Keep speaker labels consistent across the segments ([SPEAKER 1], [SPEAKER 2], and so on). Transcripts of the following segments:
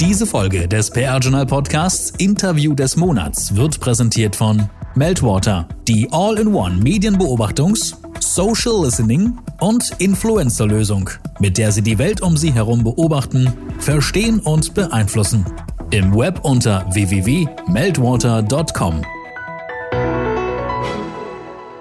[SPEAKER 1] Diese Folge des PR Journal Podcasts Interview des Monats wird präsentiert von Meltwater, die All-in-One Medienbeobachtungs-, Social Listening und Influencer-Lösung, mit der Sie die Welt um Sie herum beobachten, verstehen und beeinflussen. Im Web unter www.meltwater.com.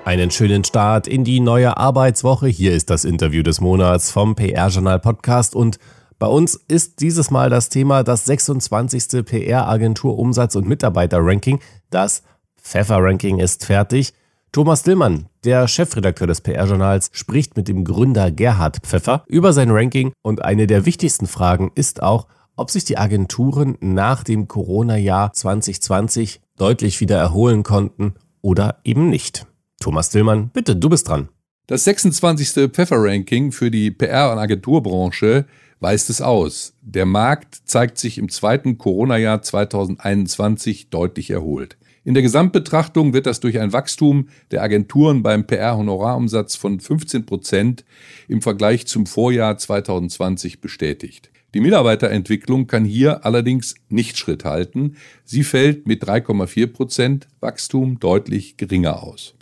[SPEAKER 2] Einen schönen Start in die neue Arbeitswoche. Hier ist das Interview des Monats vom PR Journal Podcast und bei uns ist dieses Mal das Thema das 26. PR-Agentur Umsatz- und Mitarbeiter-Ranking. Das Pfeffer-Ranking ist fertig. Thomas Dillmann, der Chefredakteur des PR-Journals, spricht mit dem Gründer Gerhard Pfeffer über sein Ranking und eine der wichtigsten Fragen ist auch, ob sich die Agenturen nach dem Corona-Jahr 2020 deutlich wieder erholen konnten oder eben nicht. Thomas Dillmann, bitte, du bist dran.
[SPEAKER 3] Das 26. Pfeffer-Ranking für die PR- und Agenturbranche weist es aus. Der Markt zeigt sich im zweiten Corona-Jahr 2021 deutlich erholt. In der Gesamtbetrachtung wird das durch ein Wachstum der Agenturen beim PR-Honorarumsatz von 15 Prozent im Vergleich zum Vorjahr 2020 bestätigt. Die Mitarbeiterentwicklung kann hier allerdings nicht Schritt halten. Sie fällt mit 3,4 Prozent Wachstum deutlich geringer aus.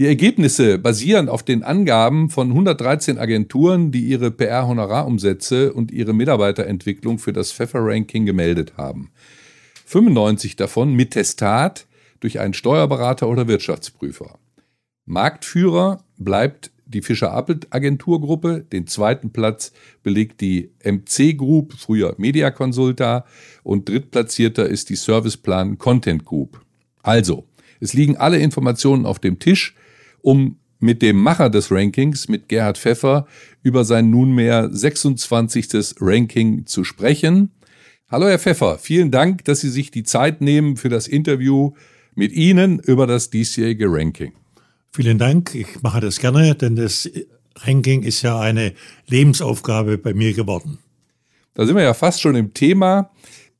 [SPEAKER 3] Die Ergebnisse basieren auf den Angaben von 113 Agenturen, die ihre PR-Honorarumsätze und ihre Mitarbeiterentwicklung für das Pfeffer-Ranking gemeldet haben. 95 davon mit Testat durch einen Steuerberater oder Wirtschaftsprüfer. Marktführer bleibt die Fischer-Appelt-Agenturgruppe, den zweiten Platz belegt die MC Group, früher Media Consulta, und drittplatzierter ist die Serviceplan Content Group. Also, es liegen alle Informationen auf dem Tisch, um mit dem Macher des Rankings, mit Gerhard Pfeffer, über sein nunmehr 26. Ranking zu sprechen. Hallo Herr Pfeffer, vielen Dank, dass Sie sich die Zeit nehmen für das Interview mit Ihnen über das diesjährige Ranking.
[SPEAKER 4] Vielen Dank, ich mache das gerne, denn das Ranking ist ja eine Lebensaufgabe bei mir geworden.
[SPEAKER 3] Da sind wir ja fast schon im Thema.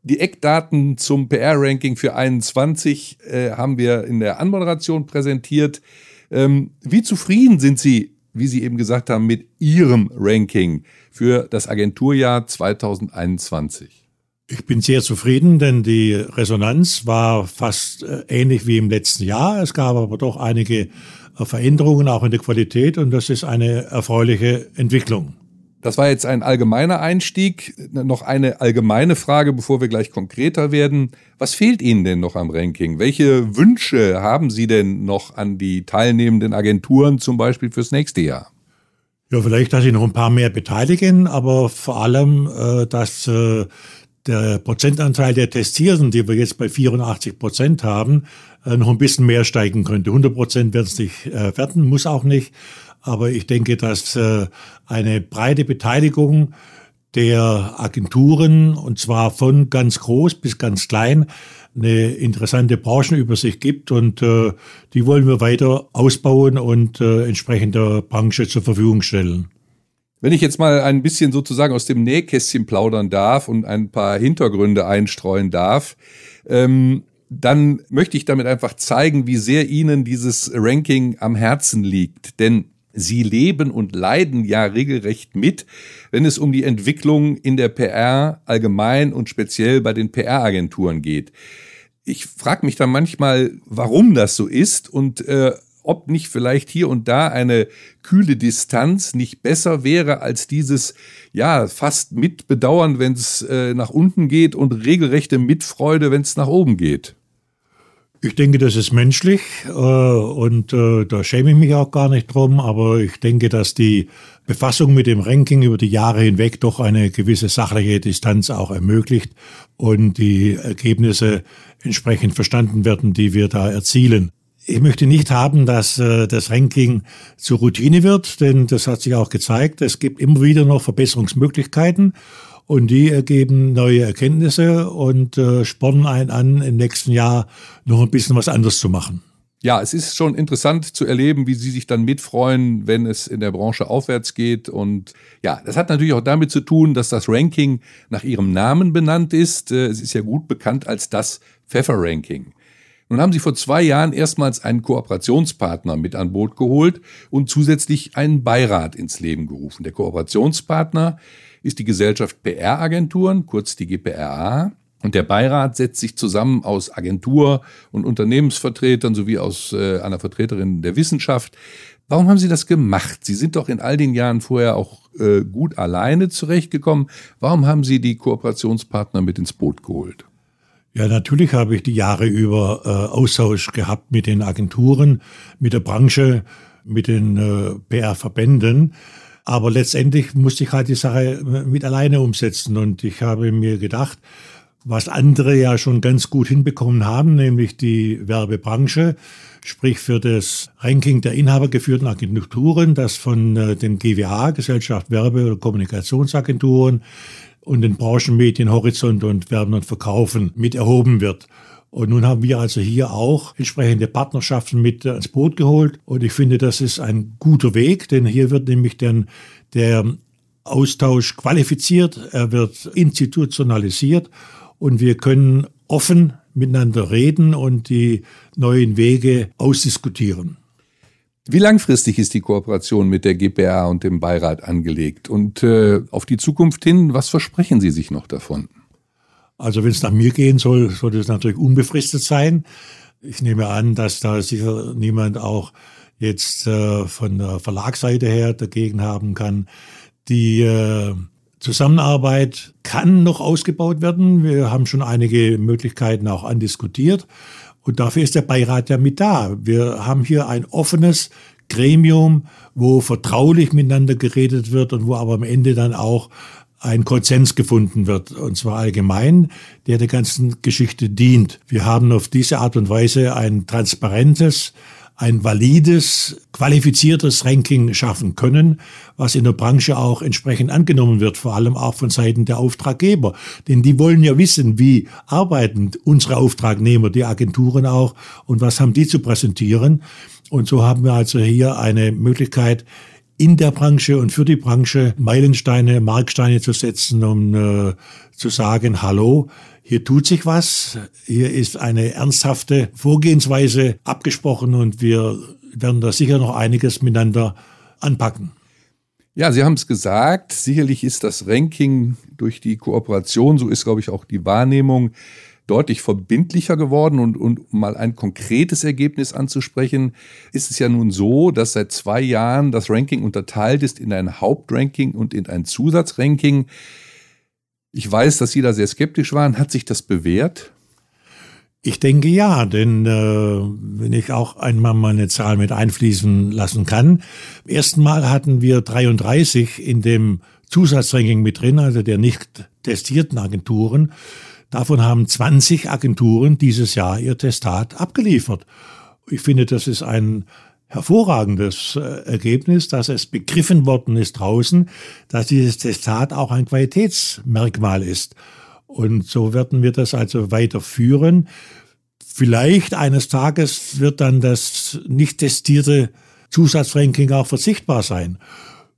[SPEAKER 3] Die Eckdaten zum PR-Ranking für 21 äh, haben wir in der Anmoderation präsentiert. Ähm, wie zufrieden sind Sie, wie Sie eben gesagt haben, mit Ihrem Ranking für das Agenturjahr 2021?
[SPEAKER 4] Ich bin sehr zufrieden, denn die Resonanz war fast äh, ähnlich wie im letzten Jahr. Es gab aber doch einige äh, Veränderungen auch in der Qualität und das ist eine erfreuliche Entwicklung.
[SPEAKER 3] Das war jetzt ein allgemeiner Einstieg. Noch eine allgemeine Frage, bevor wir gleich konkreter werden. Was fehlt Ihnen denn noch am Ranking? Welche Wünsche haben Sie denn noch an die teilnehmenden Agenturen, zum Beispiel fürs nächste Jahr?
[SPEAKER 4] Ja, vielleicht, dass sie noch ein paar mehr beteiligen, aber vor allem, äh, dass äh, der Prozentanteil der Testierten, die wir jetzt bei 84 Prozent haben, äh, noch ein bisschen mehr steigen könnte. 100 Prozent wird es nicht werden, muss auch nicht. Aber ich denke, dass äh, eine breite Beteiligung der Agenturen, und zwar von ganz groß bis ganz klein, eine interessante Branchenübersicht gibt und äh, die wollen wir weiter ausbauen und äh, entsprechend der Branche zur Verfügung stellen.
[SPEAKER 3] Wenn ich jetzt mal ein bisschen sozusagen aus dem Nähkästchen plaudern darf und ein paar Hintergründe einstreuen darf, ähm, dann möchte ich damit einfach zeigen, wie sehr Ihnen dieses Ranking am Herzen liegt. Denn Sie leben und leiden ja regelrecht mit, wenn es um die Entwicklung in der PR allgemein und speziell bei den PR-Agenturen geht. Ich frage mich dann manchmal, warum das so ist und äh, ob nicht vielleicht hier und da eine kühle Distanz nicht besser wäre als dieses, ja, fast Mitbedauern, wenn es äh, nach unten geht und regelrechte Mitfreude, wenn es nach oben geht.
[SPEAKER 4] Ich denke, das ist menschlich äh, und äh, da schäme ich mich auch gar nicht drum, aber ich denke, dass die Befassung mit dem Ranking über die Jahre hinweg doch eine gewisse sachliche Distanz auch ermöglicht und die Ergebnisse entsprechend verstanden werden, die wir da erzielen. Ich möchte nicht haben, dass äh, das Ranking zur Routine wird, denn das hat sich auch gezeigt. Es gibt immer wieder noch Verbesserungsmöglichkeiten und die ergeben neue Erkenntnisse und äh, spornen einen an, im nächsten Jahr noch ein bisschen was anderes zu machen.
[SPEAKER 3] Ja, es ist schon interessant zu erleben, wie Sie sich dann mitfreuen, wenn es in der Branche aufwärts geht. Und ja, das hat natürlich auch damit zu tun, dass das Ranking nach Ihrem Namen benannt ist. Äh, es ist ja gut bekannt als das Pfeffer-Ranking. Nun haben Sie vor zwei Jahren erstmals einen Kooperationspartner mit an Bord geholt und zusätzlich einen Beirat ins Leben gerufen. Der Kooperationspartner ist die Gesellschaft PR-Agenturen, kurz die GPRA. Und der Beirat setzt sich zusammen aus Agentur- und Unternehmensvertretern sowie aus äh, einer Vertreterin der Wissenschaft. Warum haben Sie das gemacht? Sie sind doch in all den Jahren vorher auch äh, gut alleine zurechtgekommen. Warum haben Sie die Kooperationspartner mit ins Boot geholt?
[SPEAKER 4] Ja, natürlich habe ich die Jahre über äh, Austausch gehabt mit den Agenturen, mit der Branche, mit den äh, PR-Verbänden. Aber letztendlich musste ich halt die Sache äh, mit alleine umsetzen. Und ich habe mir gedacht, was andere ja schon ganz gut hinbekommen haben, nämlich die Werbebranche, sprich für das Ranking der inhabergeführten Agenturen, das von äh, den GWA, Gesellschaft Werbe- oder Kommunikationsagenturen und den Branchenmedien Horizont und Werben und Verkaufen mit erhoben wird. Und nun haben wir also hier auch entsprechende Partnerschaften mit ins Boot geholt. Und ich finde, das ist ein guter Weg, denn hier wird nämlich dann der Austausch qualifiziert, er wird institutionalisiert und wir können offen miteinander reden und die neuen Wege ausdiskutieren.
[SPEAKER 3] Wie langfristig ist die Kooperation mit der GPA und dem Beirat angelegt? Und äh, auf die Zukunft hin, was versprechen Sie sich noch davon?
[SPEAKER 4] Also wenn es nach mir gehen soll, sollte es natürlich unbefristet sein. Ich nehme an, dass da sicher niemand auch jetzt äh, von der Verlagsseite her dagegen haben kann. Die äh, Zusammenarbeit kann noch ausgebaut werden. Wir haben schon einige Möglichkeiten auch andiskutiert. Und dafür ist der Beirat ja mit da. Wir haben hier ein offenes Gremium, wo vertraulich miteinander geredet wird und wo aber am Ende dann auch ein Konsens gefunden wird, und zwar allgemein, der der ganzen Geschichte dient. Wir haben auf diese Art und Weise ein transparentes, ein valides, qualifiziertes Ranking schaffen können, was in der Branche auch entsprechend angenommen wird, vor allem auch von Seiten der Auftraggeber. Denn die wollen ja wissen, wie arbeiten unsere Auftragnehmer, die Agenturen auch, und was haben die zu präsentieren. Und so haben wir also hier eine Möglichkeit, in der Branche und für die Branche Meilensteine, Marksteine zu setzen, um äh, zu sagen, hallo, hier tut sich was, hier ist eine ernsthafte Vorgehensweise abgesprochen und wir werden da sicher noch einiges miteinander anpacken.
[SPEAKER 3] Ja, Sie haben es gesagt, sicherlich ist das Ranking durch die Kooperation, so ist, glaube ich, auch die Wahrnehmung, deutlich verbindlicher geworden und, und um mal ein konkretes Ergebnis anzusprechen, ist es ja nun so, dass seit zwei Jahren das Ranking unterteilt ist in ein Hauptranking und in ein Zusatzranking. Ich weiß, dass Sie da sehr skeptisch waren. Hat sich das bewährt?
[SPEAKER 4] Ich denke ja, denn äh, wenn ich auch einmal mal eine Zahl mit einfließen lassen kann. Im ersten Mal hatten wir 33 in dem Zusatzranking mit drin, also der nicht testierten Agenturen. Davon haben 20 Agenturen dieses Jahr ihr Testat abgeliefert. Ich finde, das ist ein hervorragendes äh, Ergebnis, dass es begriffen worden ist draußen, dass dieses Testat auch ein Qualitätsmerkmal ist. Und so werden wir das also weiterführen. Vielleicht eines Tages wird dann das nicht testierte Zusatzranking auch verzichtbar sein.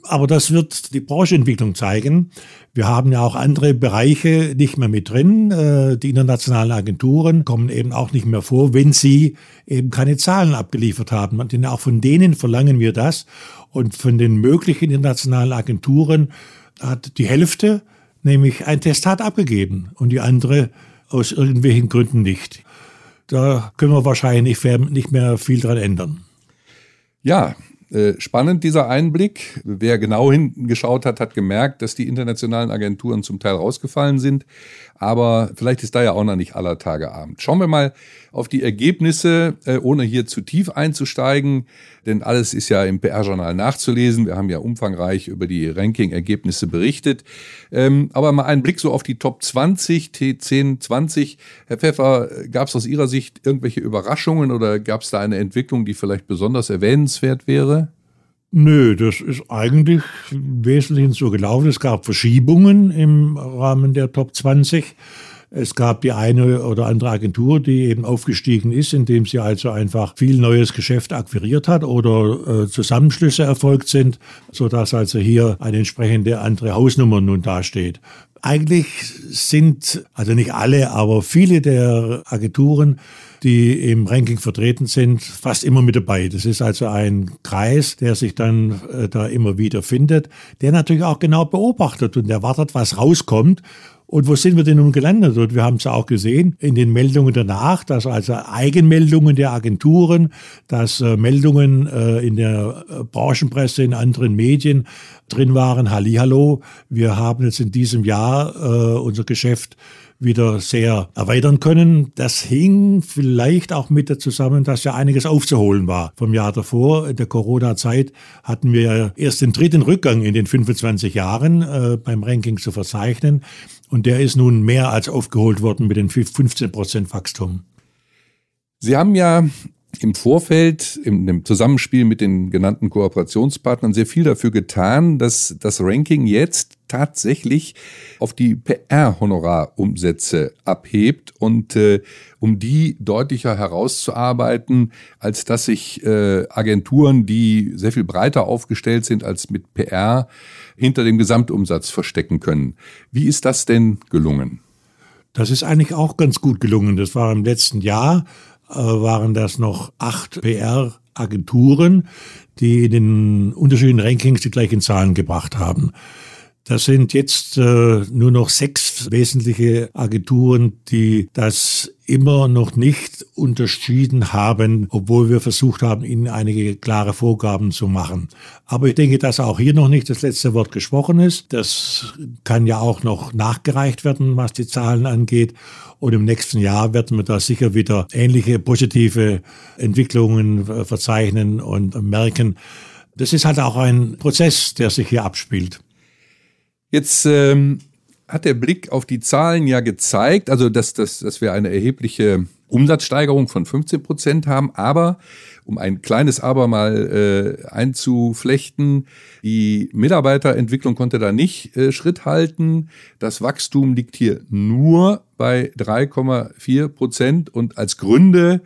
[SPEAKER 4] Aber das wird die Branchenentwicklung zeigen. Wir haben ja auch andere Bereiche nicht mehr mit drin. Äh, die internationalen Agenturen kommen eben auch nicht mehr vor, wenn sie eben keine Zahlen abgeliefert haben. Denn auch von denen verlangen wir das. Und von den möglichen internationalen Agenturen hat die Hälfte nämlich ein Testat abgegeben und die andere aus irgendwelchen Gründen nicht. Da können wir wahrscheinlich nicht mehr viel dran ändern.
[SPEAKER 3] Ja, spannend dieser Einblick. Wer genau hingeschaut hat, hat gemerkt, dass die internationalen Agenturen zum Teil rausgefallen sind. Aber vielleicht ist da ja auch noch nicht aller Tage Abend. Schauen wir mal auf die Ergebnisse, äh, ohne hier zu tief einzusteigen. Denn alles ist ja im PR-Journal nachzulesen. Wir haben ja umfangreich über die Ranking-Ergebnisse berichtet. Ähm, aber mal einen Blick so auf die Top 20, T10, 20. Herr Pfeffer, gab es aus Ihrer Sicht irgendwelche Überraschungen oder gab es da eine Entwicklung, die vielleicht besonders erwähnenswert wäre?
[SPEAKER 4] Nö, das ist eigentlich im Wesentlichen so gelaufen. Es gab Verschiebungen im Rahmen der Top 20. Es gab die eine oder andere Agentur, die eben aufgestiegen ist, indem sie also einfach viel neues Geschäft akquiriert hat oder äh, Zusammenschlüsse erfolgt sind, so dass also hier eine entsprechende andere Hausnummer nun dasteht. eigentlich sind, also nicht alle, aber viele der Agenturen, die im Ranking vertreten sind, fast immer mit dabei. Das ist also ein Kreis, der sich dann äh, da immer wieder findet, der natürlich auch genau beobachtet und erwartet, was rauskommt und wo sind wir denn nun gelandet? Und wir haben es auch gesehen in den Meldungen danach, dass also Eigenmeldungen der Agenturen, dass äh, Meldungen äh, in der äh, Branchenpresse, in anderen Medien drin waren. Hallihallo, wir haben jetzt in diesem Jahr äh, unser Geschäft wieder sehr erweitern können. Das hing vielleicht auch mit zusammen, dass ja einiges aufzuholen war vom Jahr davor. In der Corona-Zeit hatten wir erst den dritten Rückgang in den 25 Jahren äh, beim Ranking zu verzeichnen. Und der ist nun mehr als aufgeholt worden mit den 15 Prozent Wachstum.
[SPEAKER 3] Sie haben ja im Vorfeld, im, Zusammenspiel mit den genannten Kooperationspartnern sehr viel dafür getan, dass das Ranking jetzt tatsächlich auf die PR-Honorarumsätze abhebt und äh, um die deutlicher herauszuarbeiten, als dass sich äh, Agenturen, die sehr viel breiter aufgestellt sind als mit PR, hinter dem Gesamtumsatz verstecken können. Wie ist das denn gelungen?
[SPEAKER 4] Das ist eigentlich auch ganz gut gelungen. Das war im letzten Jahr waren das noch acht PR-Agenturen, die in den unterschiedlichen Rankings die gleichen Zahlen gebracht haben. Das sind jetzt äh, nur noch sechs wesentliche Agenturen, die das immer noch nicht unterschieden haben, obwohl wir versucht haben, ihnen einige klare Vorgaben zu machen. Aber ich denke, dass auch hier noch nicht das letzte Wort gesprochen ist. Das kann ja auch noch nachgereicht werden, was die Zahlen angeht. Und im nächsten Jahr werden wir da sicher wieder ähnliche positive Entwicklungen verzeichnen und merken. Das ist halt auch ein Prozess, der sich hier abspielt.
[SPEAKER 3] Jetzt ähm, hat der Blick auf die Zahlen ja gezeigt, also dass, dass, dass wir eine erhebliche Umsatzsteigerung von 15 Prozent haben, aber um ein kleines Aber mal äh, einzuflechten, die Mitarbeiterentwicklung konnte da nicht äh, Schritt halten. Das Wachstum liegt hier nur bei 3,4 Prozent und als Gründe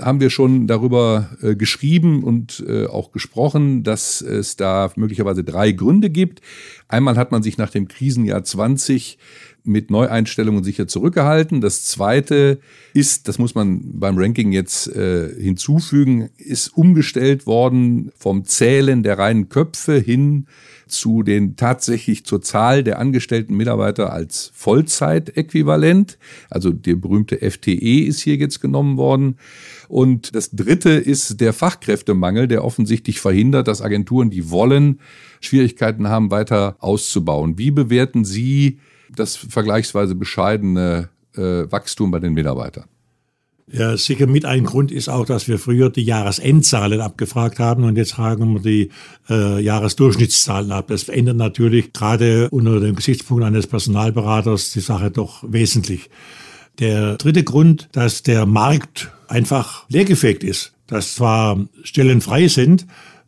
[SPEAKER 3] haben wir schon darüber äh, geschrieben und äh, auch gesprochen, dass es da möglicherweise drei Gründe gibt. Einmal hat man sich nach dem Krisenjahr 20 mit Neueinstellungen sicher zurückgehalten. Das zweite ist, das muss man beim Ranking jetzt äh, hinzufügen, ist umgestellt worden vom Zählen der reinen Köpfe hin zu den tatsächlich zur Zahl der angestellten Mitarbeiter als Vollzeitäquivalent. Also der berühmte FTE ist hier jetzt genommen worden. Und das dritte ist der Fachkräftemangel, der offensichtlich verhindert, dass Agenturen, die wollen, Schwierigkeiten haben, weiter auszubauen. Wie bewerten Sie das vergleichsweise bescheidene äh, Wachstum bei den Mitarbeitern?
[SPEAKER 4] Ja, sicher mit ein Grund ist auch, dass wir früher die Jahresendzahlen abgefragt haben und jetzt fragen wir die äh, Jahresdurchschnittszahlen ab. Das verändert natürlich gerade unter dem Gesichtspunkt eines Personalberaters die Sache doch wesentlich. Der dritte Grund, dass der Markt einfach leergefegt ist, dass zwar Stellen frei sind,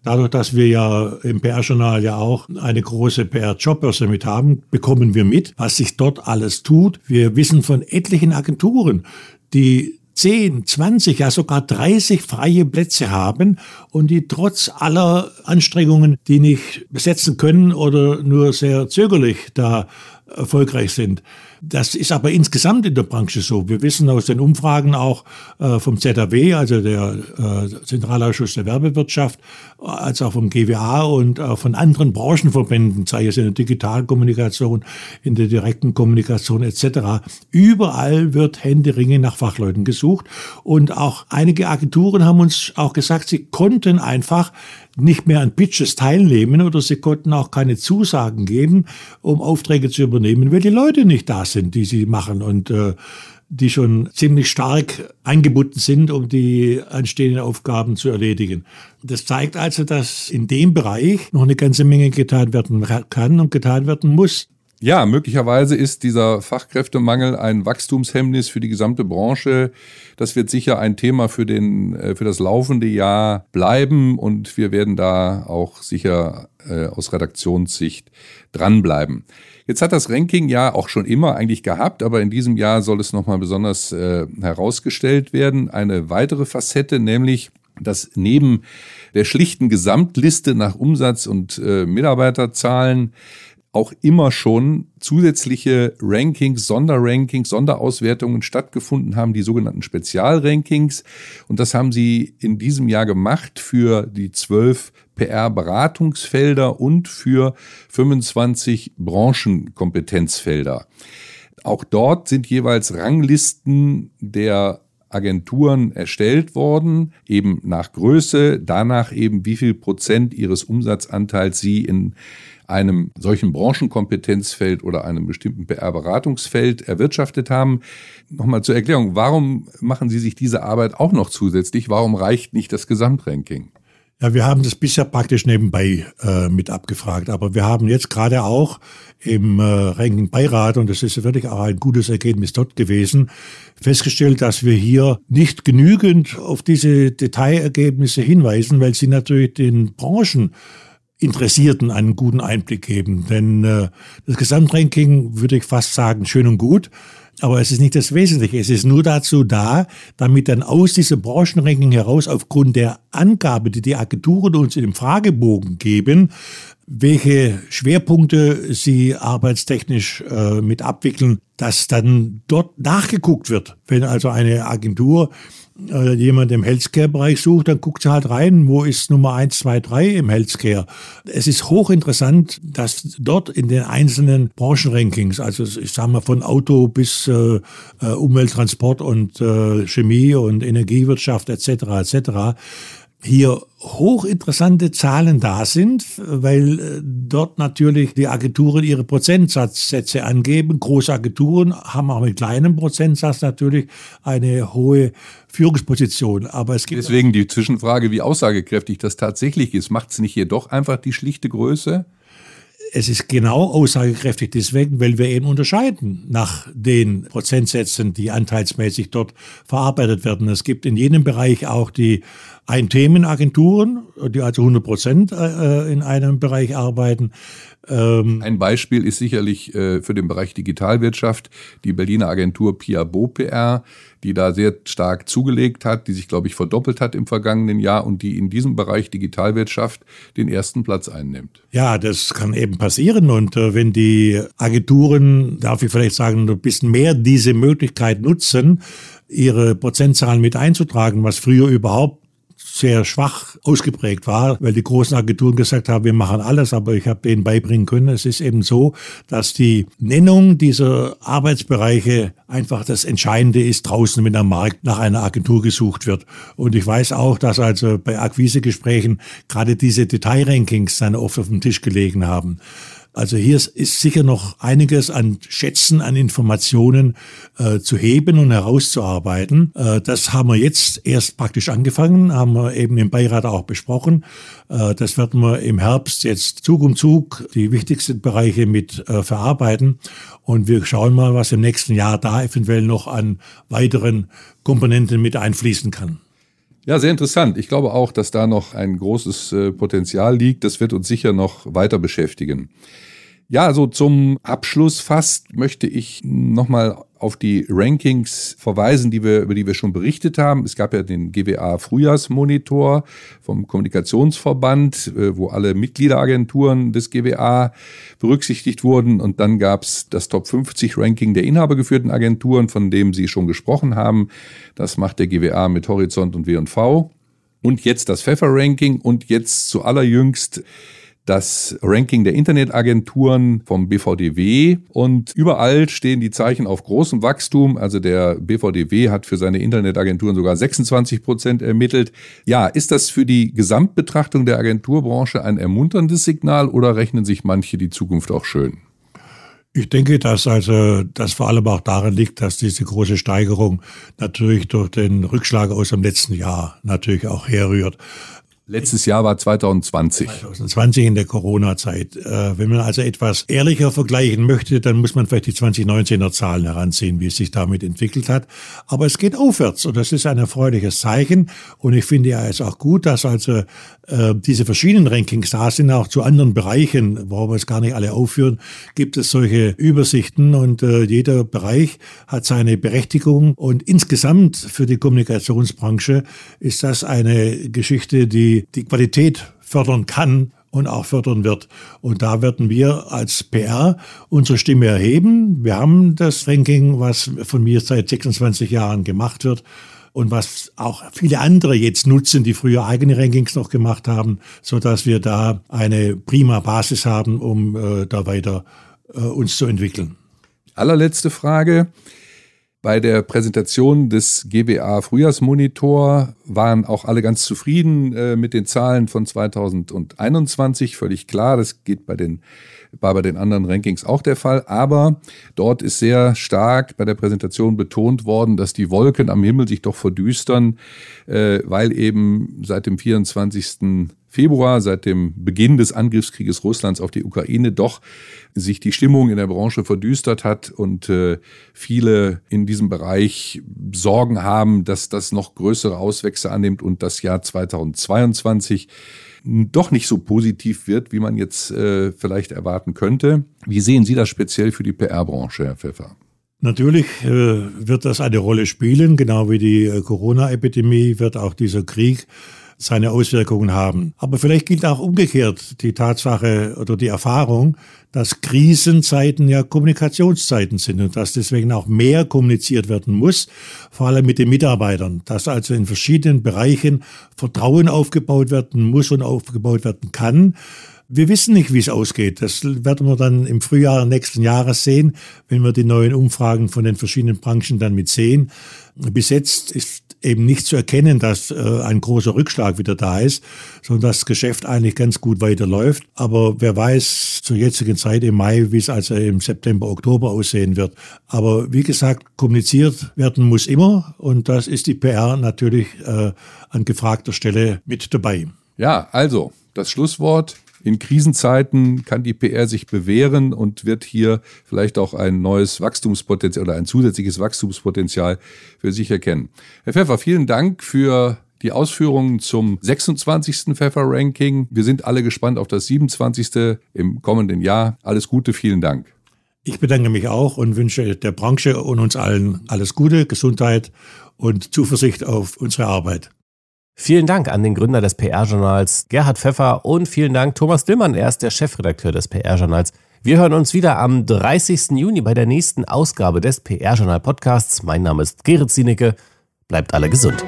[SPEAKER 4] Dadurch, dass wir ja im PR-Journal ja auch eine große PR-Jobbörse mit haben, bekommen wir mit, was sich dort alles tut. Wir wissen von etlichen Agenturen, die 10, 20, ja sogar 30 freie Plätze haben und die trotz aller Anstrengungen, die nicht besetzen können oder nur sehr zögerlich da erfolgreich sind. Das ist aber insgesamt in der Branche so. Wir wissen aus den Umfragen auch äh, vom ZAW, also der äh, Zentralausschuss der Werbewirtschaft, als auch vom GWA und auch von anderen Branchenverbänden, sei es in der Digitalkommunikation, in der direkten Kommunikation etc. Überall wird händeringend nach Fachleuten gesucht. Und auch einige Agenturen haben uns auch gesagt, sie konnten einfach nicht mehr an Pitches teilnehmen oder sie konnten auch keine Zusagen geben, um Aufträge zu übernehmen, weil die Leute nicht da sind, die sie machen und äh, die schon ziemlich stark eingebunden sind, um die anstehenden Aufgaben zu erledigen. Das zeigt also, dass in dem Bereich noch eine ganze Menge getan werden kann und getan werden muss.
[SPEAKER 3] Ja, möglicherweise ist dieser Fachkräftemangel ein Wachstumshemmnis für die gesamte Branche. Das wird sicher ein Thema für den, äh, für das laufende Jahr bleiben und wir werden da auch sicher äh, aus Redaktionssicht dranbleiben. Jetzt hat das Ranking ja auch schon immer eigentlich gehabt, aber in diesem Jahr soll es nochmal besonders äh, herausgestellt werden. Eine weitere Facette, nämlich dass neben der schlichten Gesamtliste nach Umsatz und äh, Mitarbeiterzahlen auch immer schon zusätzliche Rankings, Sonderrankings, Sonderauswertungen stattgefunden haben, die sogenannten Spezialrankings. Und das haben sie in diesem Jahr gemacht für die zwölf PR-Beratungsfelder und für 25 Branchenkompetenzfelder. Auch dort sind jeweils Ranglisten der Agenturen erstellt worden, eben nach Größe, danach eben wie viel Prozent ihres Umsatzanteils sie in einem solchen Branchenkompetenzfeld oder einem bestimmten PR-Beratungsfeld erwirtschaftet haben. Nochmal zur Erklärung, warum machen Sie sich diese Arbeit auch noch zusätzlich? Warum reicht nicht das Gesamtranking?
[SPEAKER 4] Ja, wir haben das bisher praktisch nebenbei äh, mit abgefragt, aber wir haben jetzt gerade auch im äh, Ranking-Beirat, und das ist wirklich auch ein gutes Ergebnis dort gewesen, festgestellt, dass wir hier nicht genügend auf diese Detailergebnisse hinweisen, weil sie natürlich den Branchen Interessierten einen guten Einblick geben. Denn äh, das Gesamtranking würde ich fast sagen, schön und gut, aber es ist nicht das Wesentliche. Es ist nur dazu da, damit dann aus diesem Branchenranking heraus aufgrund der Angabe, die die Agenturen uns in dem Fragebogen geben, welche Schwerpunkte sie arbeitstechnisch äh, mit abwickeln, dass dann dort nachgeguckt wird. Wenn also eine Agentur äh, jemand im Healthcare-Bereich sucht, dann guckt sie halt rein, wo ist Nummer eins, zwei, drei im Healthcare. Es ist hochinteressant, dass dort in den einzelnen Branchenrankings, also ich sage mal von Auto bis äh, äh, Umwelttransport und äh, Chemie und Energiewirtschaft etc. etc hier hochinteressante Zahlen da sind, weil äh, dort natürlich die Agenturen ihre Prozentsatzsätze angeben. Große Agenturen haben auch mit kleinem Prozentsatz natürlich eine hohe Führungsposition. Aber es gibt
[SPEAKER 3] Deswegen die Zwischenfrage, wie aussagekräftig das tatsächlich ist. Macht es nicht jedoch einfach die schlichte Größe?
[SPEAKER 4] Es ist genau aussagekräftig deswegen, weil wir eben unterscheiden nach den Prozentsätzen, die anteilsmäßig dort verarbeitet werden. Es gibt in jedem Bereich auch die Ein-Themen-Agenturen, die also 100 Prozent äh, in einem Bereich arbeiten.
[SPEAKER 3] Ähm Ein Beispiel ist sicherlich äh, für den Bereich Digitalwirtschaft die Berliner Agentur Piabo PR, die da sehr stark zugelegt hat, die sich, glaube ich, verdoppelt hat im vergangenen Jahr und die in diesem Bereich Digitalwirtschaft den ersten Platz einnimmt.
[SPEAKER 4] Ja, das kann eben passieren. Und äh, wenn die Agenturen, darf ich vielleicht sagen, ein bisschen mehr diese Möglichkeit nutzen, ihre Prozentzahlen mit einzutragen, was früher überhaupt sehr schwach ausgeprägt war, weil die großen Agenturen gesagt haben, wir machen alles, aber ich habe denen beibringen können, es ist eben so, dass die Nennung dieser Arbeitsbereiche einfach das Entscheidende ist draußen, wenn am Markt nach einer Agentur gesucht wird. Und ich weiß auch, dass also bei Akquisegesprächen gerade diese Detailrankings dann oft auf dem Tisch gelegen haben. Also hier ist sicher noch einiges an Schätzen, an Informationen äh, zu heben und herauszuarbeiten. Äh, das haben wir jetzt erst praktisch angefangen, haben wir eben im Beirat auch besprochen. Äh, das werden wir im Herbst jetzt Zug um Zug die wichtigsten Bereiche mit äh, verarbeiten. Und wir schauen mal, was im nächsten Jahr da eventuell noch an weiteren Komponenten mit einfließen kann.
[SPEAKER 3] Ja, sehr interessant. Ich glaube auch, dass da noch ein großes äh, Potenzial liegt. Das wird uns sicher noch weiter beschäftigen. Ja, so zum Abschluss fast möchte ich nochmal auf die Rankings verweisen, die wir, über die wir schon berichtet haben. Es gab ja den GWA Frühjahrsmonitor vom Kommunikationsverband, äh, wo alle Mitgliederagenturen des GWA berücksichtigt wurden. Und dann gab es das Top 50 Ranking der inhabergeführten Agenturen, von dem Sie schon gesprochen haben. Das macht der GWA mit Horizont und W&V. Und jetzt das Pfeffer-Ranking und jetzt zu allerjüngst das Ranking der Internetagenturen vom BVDW und überall stehen die Zeichen auf großem Wachstum. Also der BVDW hat für seine Internetagenturen sogar 26 Prozent ermittelt. Ja, ist das für die Gesamtbetrachtung der Agenturbranche ein ermunterndes Signal oder rechnen sich manche die Zukunft auch schön?
[SPEAKER 4] Ich denke, dass also das vor allem auch daran liegt, dass diese große Steigerung natürlich durch den Rückschlag aus dem letzten Jahr natürlich auch herrührt.
[SPEAKER 3] Letztes Jahr war 2020.
[SPEAKER 4] 2020 in der Corona-Zeit. Äh, wenn man also etwas ehrlicher vergleichen möchte, dann muss man vielleicht die 2019er Zahlen heranziehen, wie es sich damit entwickelt hat. Aber es geht aufwärts und das ist ein erfreuliches Zeichen. Und ich finde ja es auch gut, dass also äh, diese verschiedenen Rankings da sind, auch zu anderen Bereichen, warum wir es gar nicht alle aufführen, gibt es solche Übersichten und äh, jeder Bereich hat seine Berechtigung. Und insgesamt für die Kommunikationsbranche ist das eine Geschichte, die die Qualität fördern kann und auch fördern wird. Und da werden wir als PR unsere Stimme erheben. Wir haben das Ranking, was von mir seit 26 Jahren gemacht wird und was auch viele andere jetzt nutzen, die früher eigene Rankings noch gemacht haben, so dass wir da eine prima Basis haben, um äh, da weiter äh, uns zu entwickeln.
[SPEAKER 3] Allerletzte Frage. Bei der Präsentation des GWA Frühjahrsmonitor waren auch alle ganz zufrieden äh, mit den Zahlen von 2021. Völlig klar, das geht bei den, war bei den anderen Rankings auch der Fall. Aber dort ist sehr stark bei der Präsentation betont worden, dass die Wolken am Himmel sich doch verdüstern, äh, weil eben seit dem 24. Februar, seit dem Beginn des Angriffskrieges Russlands auf die Ukraine, doch sich die Stimmung in der Branche verdüstert hat und äh, viele in diesem Bereich Sorgen haben, dass das noch größere Auswächse annimmt und das Jahr 2022 doch nicht so positiv wird, wie man jetzt äh, vielleicht erwarten könnte. Wie sehen Sie das speziell für die PR-Branche, Herr Pfeffer?
[SPEAKER 4] Natürlich äh, wird das eine Rolle spielen, genau wie die äh, Corona-Epidemie wird auch dieser Krieg seine Auswirkungen haben. Aber vielleicht gilt auch umgekehrt die Tatsache oder die Erfahrung, dass Krisenzeiten ja Kommunikationszeiten sind und dass deswegen auch mehr kommuniziert werden muss, vor allem mit den Mitarbeitern, dass also in verschiedenen Bereichen Vertrauen aufgebaut werden muss und aufgebaut werden kann. Wir wissen nicht, wie es ausgeht. Das werden wir dann im Frühjahr nächsten Jahres sehen, wenn wir die neuen Umfragen von den verschiedenen Branchen dann mit sehen. Bis jetzt ist eben nicht zu erkennen, dass äh, ein großer Rückschlag wieder da ist, sondern das Geschäft eigentlich ganz gut weiterläuft. Aber wer weiß zur jetzigen Zeit im Mai, wie es also im September, Oktober aussehen wird. Aber wie gesagt, kommuniziert werden muss immer und das ist die PR natürlich äh, an gefragter Stelle mit dabei.
[SPEAKER 3] Ja, also das Schlusswort in Krisenzeiten kann die PR sich bewähren und wird hier vielleicht auch ein neues Wachstumspotenzial oder ein zusätzliches Wachstumspotenzial für sich erkennen. Herr Pfeffer, vielen Dank für die Ausführungen zum 26. Pfeffer-Ranking. Wir sind alle gespannt auf das 27. im kommenden Jahr. Alles Gute, vielen Dank.
[SPEAKER 4] Ich bedanke mich auch und wünsche der Branche und uns allen alles Gute, Gesundheit und Zuversicht auf unsere Arbeit.
[SPEAKER 2] Vielen Dank an den Gründer des PR-Journals Gerhard Pfeffer und vielen Dank Thomas Dillmann, er ist der Chefredakteur des PR-Journals. Wir hören uns wieder am 30. Juni bei der nächsten Ausgabe des PR-Journal Podcasts. Mein Name ist Gerrit Zienicke. Bleibt alle gesund.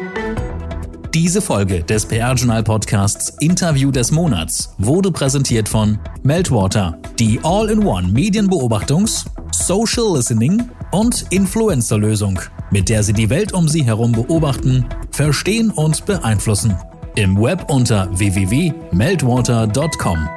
[SPEAKER 1] Diese Folge des PR-Journal Podcasts Interview des Monats wurde präsentiert von Meltwater, die All-in-One Medienbeobachtungs-, Social Listening und Influencer-Lösung mit der Sie die Welt um Sie herum beobachten, verstehen und beeinflussen. Im Web unter www.meltwater.com.